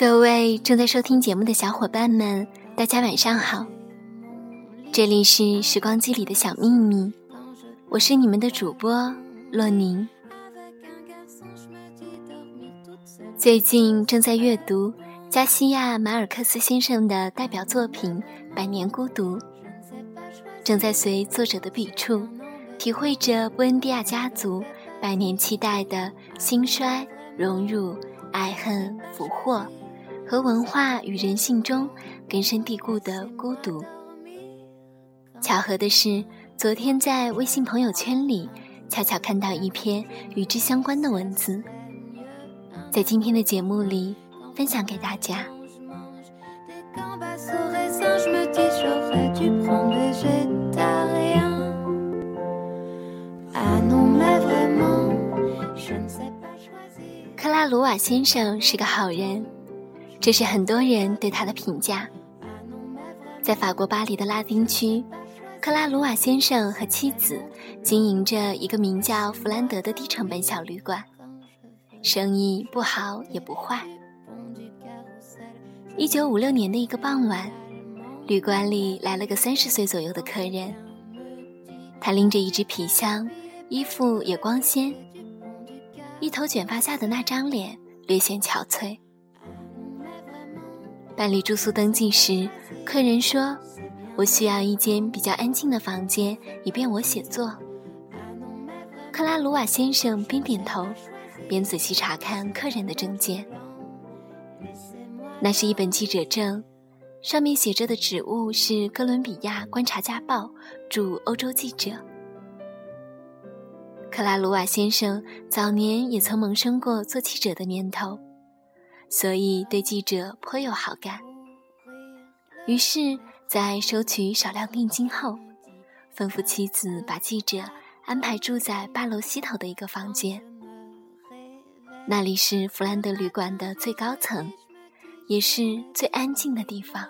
各位正在收听节目的小伙伴们，大家晚上好。这里是时光机里的小秘密，我是你们的主播洛宁。最近正在阅读加西亚马尔克斯先生的代表作品《百年孤独》，正在随作者的笔触，体会着布恩迪亚家族百年期待的兴衰、荣辱、爱恨、福祸。和文化与人性中根深蒂固的孤独。巧合的是，昨天在微信朋友圈里，恰巧看到一篇与之相关的文字，在今天的节目里分享给大家。克拉鲁瓦先生是个好人。这是很多人对他的评价。在法国巴黎的拉丁区，克拉鲁瓦先生和妻子经营着一个名叫弗兰德的低成本小旅馆，生意不好也不坏。一九五六年的一个傍晚，旅馆里来了个三十岁左右的客人，他拎着一只皮箱，衣服也光鲜，一头卷发下的那张脸略显憔悴。办理住宿登记时，客人说：“我需要一间比较安静的房间，以便我写作。”克拉鲁瓦先生边点头，边仔细查看客人的证件。那是一本记者证，上面写着的职务是《哥伦比亚观察家报》驻欧洲记者。克拉鲁瓦先生早年也曾萌生过做记者的念头。所以对记者颇有好感。于是，在收取少量定金后，吩咐妻子把记者安排住在八楼西头的一个房间。那里是弗兰德旅馆的最高层，也是最安静的地方。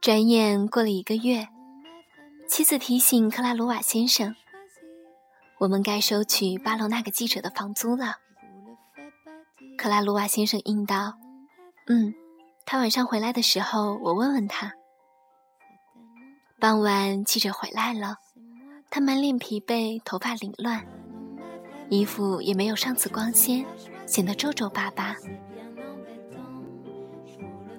转眼过了一个月，妻子提醒克拉鲁瓦先生：“我们该收取八楼那个记者的房租了。”克拉鲁瓦先生应道：“嗯，他晚上回来的时候，我问问他。”傍晚，记者回来了，他满脸疲惫，头发凌乱，衣服也没有上次光鲜，显得皱皱巴巴。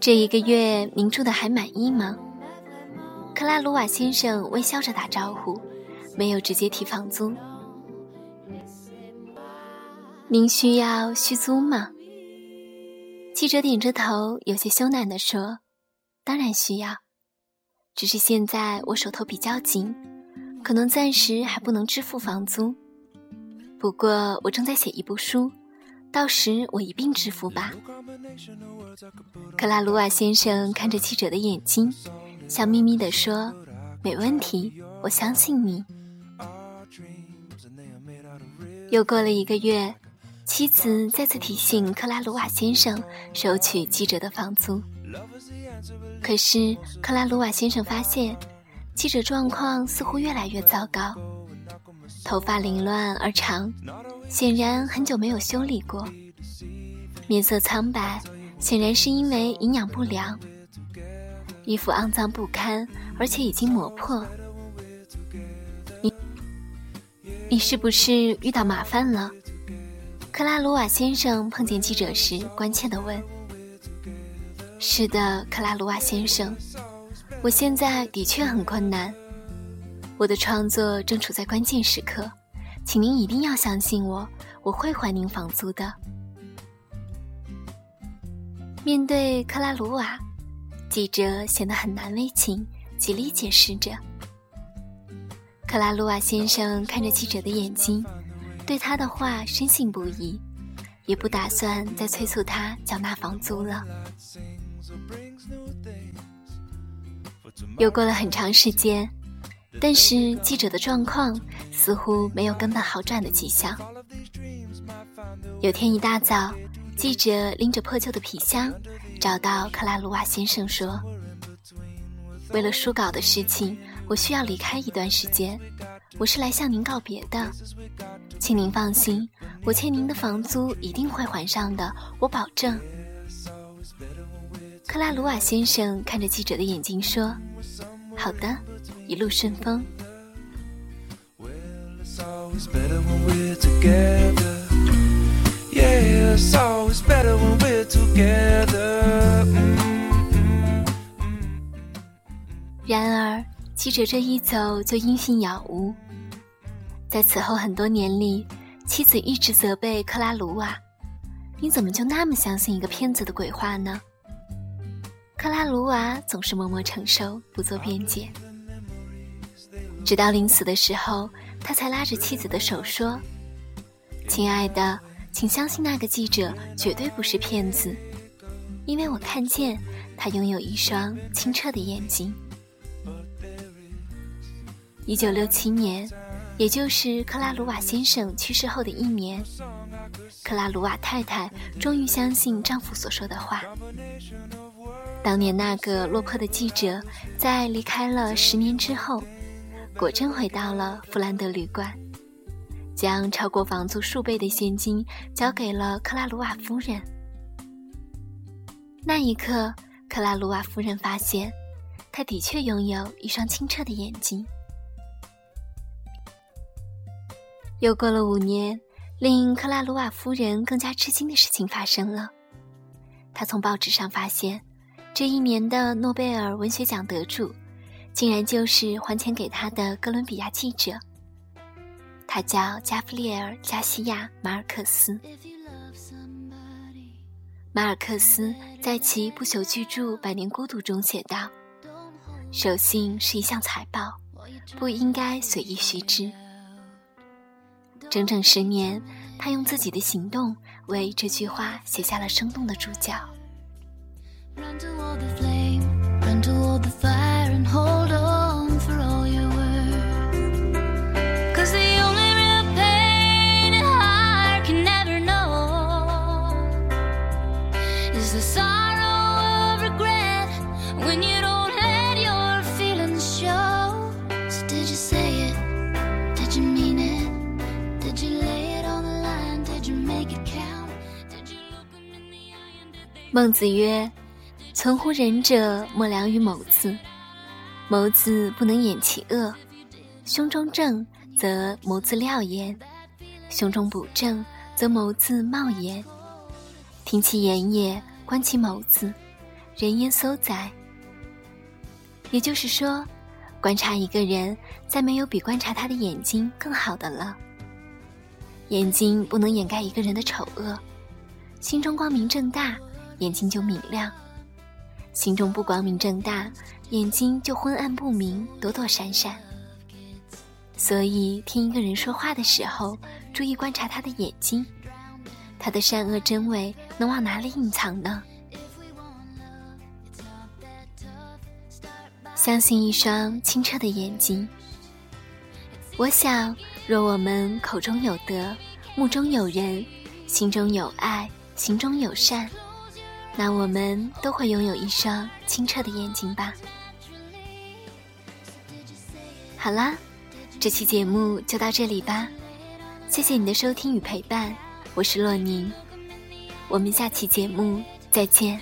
这一个月您住的还满意吗？克拉鲁瓦先生微笑着打招呼，没有直接提房租。您需要续租吗？记者点着头，有些羞赧地说：“当然需要，只是现在我手头比较紧，可能暂时还不能支付房租。不过我正在写一部书，到时我一并支付吧。”克拉鲁瓦先生看着记者的眼睛，笑眯眯地说：“没问题，我相信你。”又过了一个月。妻子再次提醒克拉鲁瓦先生收取记者的房租，可是克拉鲁瓦先生发现记者状况似乎越来越糟糕，头发凌乱而长，显然很久没有修理过；面色苍白，显然是因为营养不良；衣服肮脏不堪，而且已经磨破。你，你是不是遇到麻烦了？克拉鲁瓦先生碰见记者时，关切地问：“是的，克拉鲁瓦先生，我现在的确很困难，我的创作正处在关键时刻，请您一定要相信我，我会还您房租的。”面对克拉鲁瓦，记者显得很难为情，极力解释着。克拉鲁瓦先生看着记者的眼睛。对他的话深信不疑，也不打算再催促他缴纳房租了。又过了很长时间，但是记者的状况似乎没有根本好转的迹象。有天一大早，记者拎着破旧的皮箱找到克拉鲁瓦先生说：“为了书稿的事情，我需要离开一段时间，我是来向您告别的，请您放心，我欠您的房租一定会还上的，我保证。”克拉鲁瓦先生看着记者的眼睛说：“好的，一路顺风。”然而，记者这一走就音信杳无。在此后很多年里，妻子一直责备克拉鲁瓦：“你怎么就那么相信一个骗子的鬼话呢？”克拉鲁瓦总是默默承受，不做辩解。直到临死的时候，他才拉着妻子的手说：“亲爱的，请相信那个记者绝对不是骗子，因为我看见他拥有一双清澈的眼睛。”一九六七年，也就是克拉鲁瓦先生去世后的一年，克拉鲁瓦太太终于相信丈夫所说的话。当年那个落魄的记者，在离开了十年之后，果真回到了弗兰德旅馆，将超过房租数倍的现金交给了克拉鲁瓦夫人。那一刻，克拉鲁瓦夫人发现，他的确拥有一双清澈的眼睛。又过了五年，令克拉鲁瓦夫人更加吃惊的事情发生了，她从报纸上发现。这一年的诺贝尔文学奖得主，竟然就是还钱给他的哥伦比亚记者。他叫加弗列尔·加西亚·马尔克斯。马尔克斯在其不朽巨著《百年孤独》中写道：“守信是一项财宝，不应该随意虚之。”整整十年，他用自己的行动为这句话写下了生动的注脚。Run to all the flame, run to all the fire and hold on 孟子曰。存乎仁者，莫良于谋字。谋字不能掩其恶，胸中正则谋字料言；胸中不正则谋字冒焉。听其言也，观其眸子，人焉搜哉？也就是说，观察一个人，再没有比观察他的眼睛更好的了。眼睛不能掩盖一个人的丑恶，心中光明正大，眼睛就明亮。心中不光明正大，眼睛就昏暗不明、躲躲闪闪。所以，听一个人说话的时候，注意观察他的眼睛，他的善恶真伪能往哪里隐藏呢？相信一双清澈的眼睛。我想，若我们口中有德，目中有人，心中有爱，行中有善。那我们都会拥有一双清澈的眼睛吧。好啦，这期节目就到这里吧，谢谢你的收听与陪伴，我是洛宁，我们下期节目再见。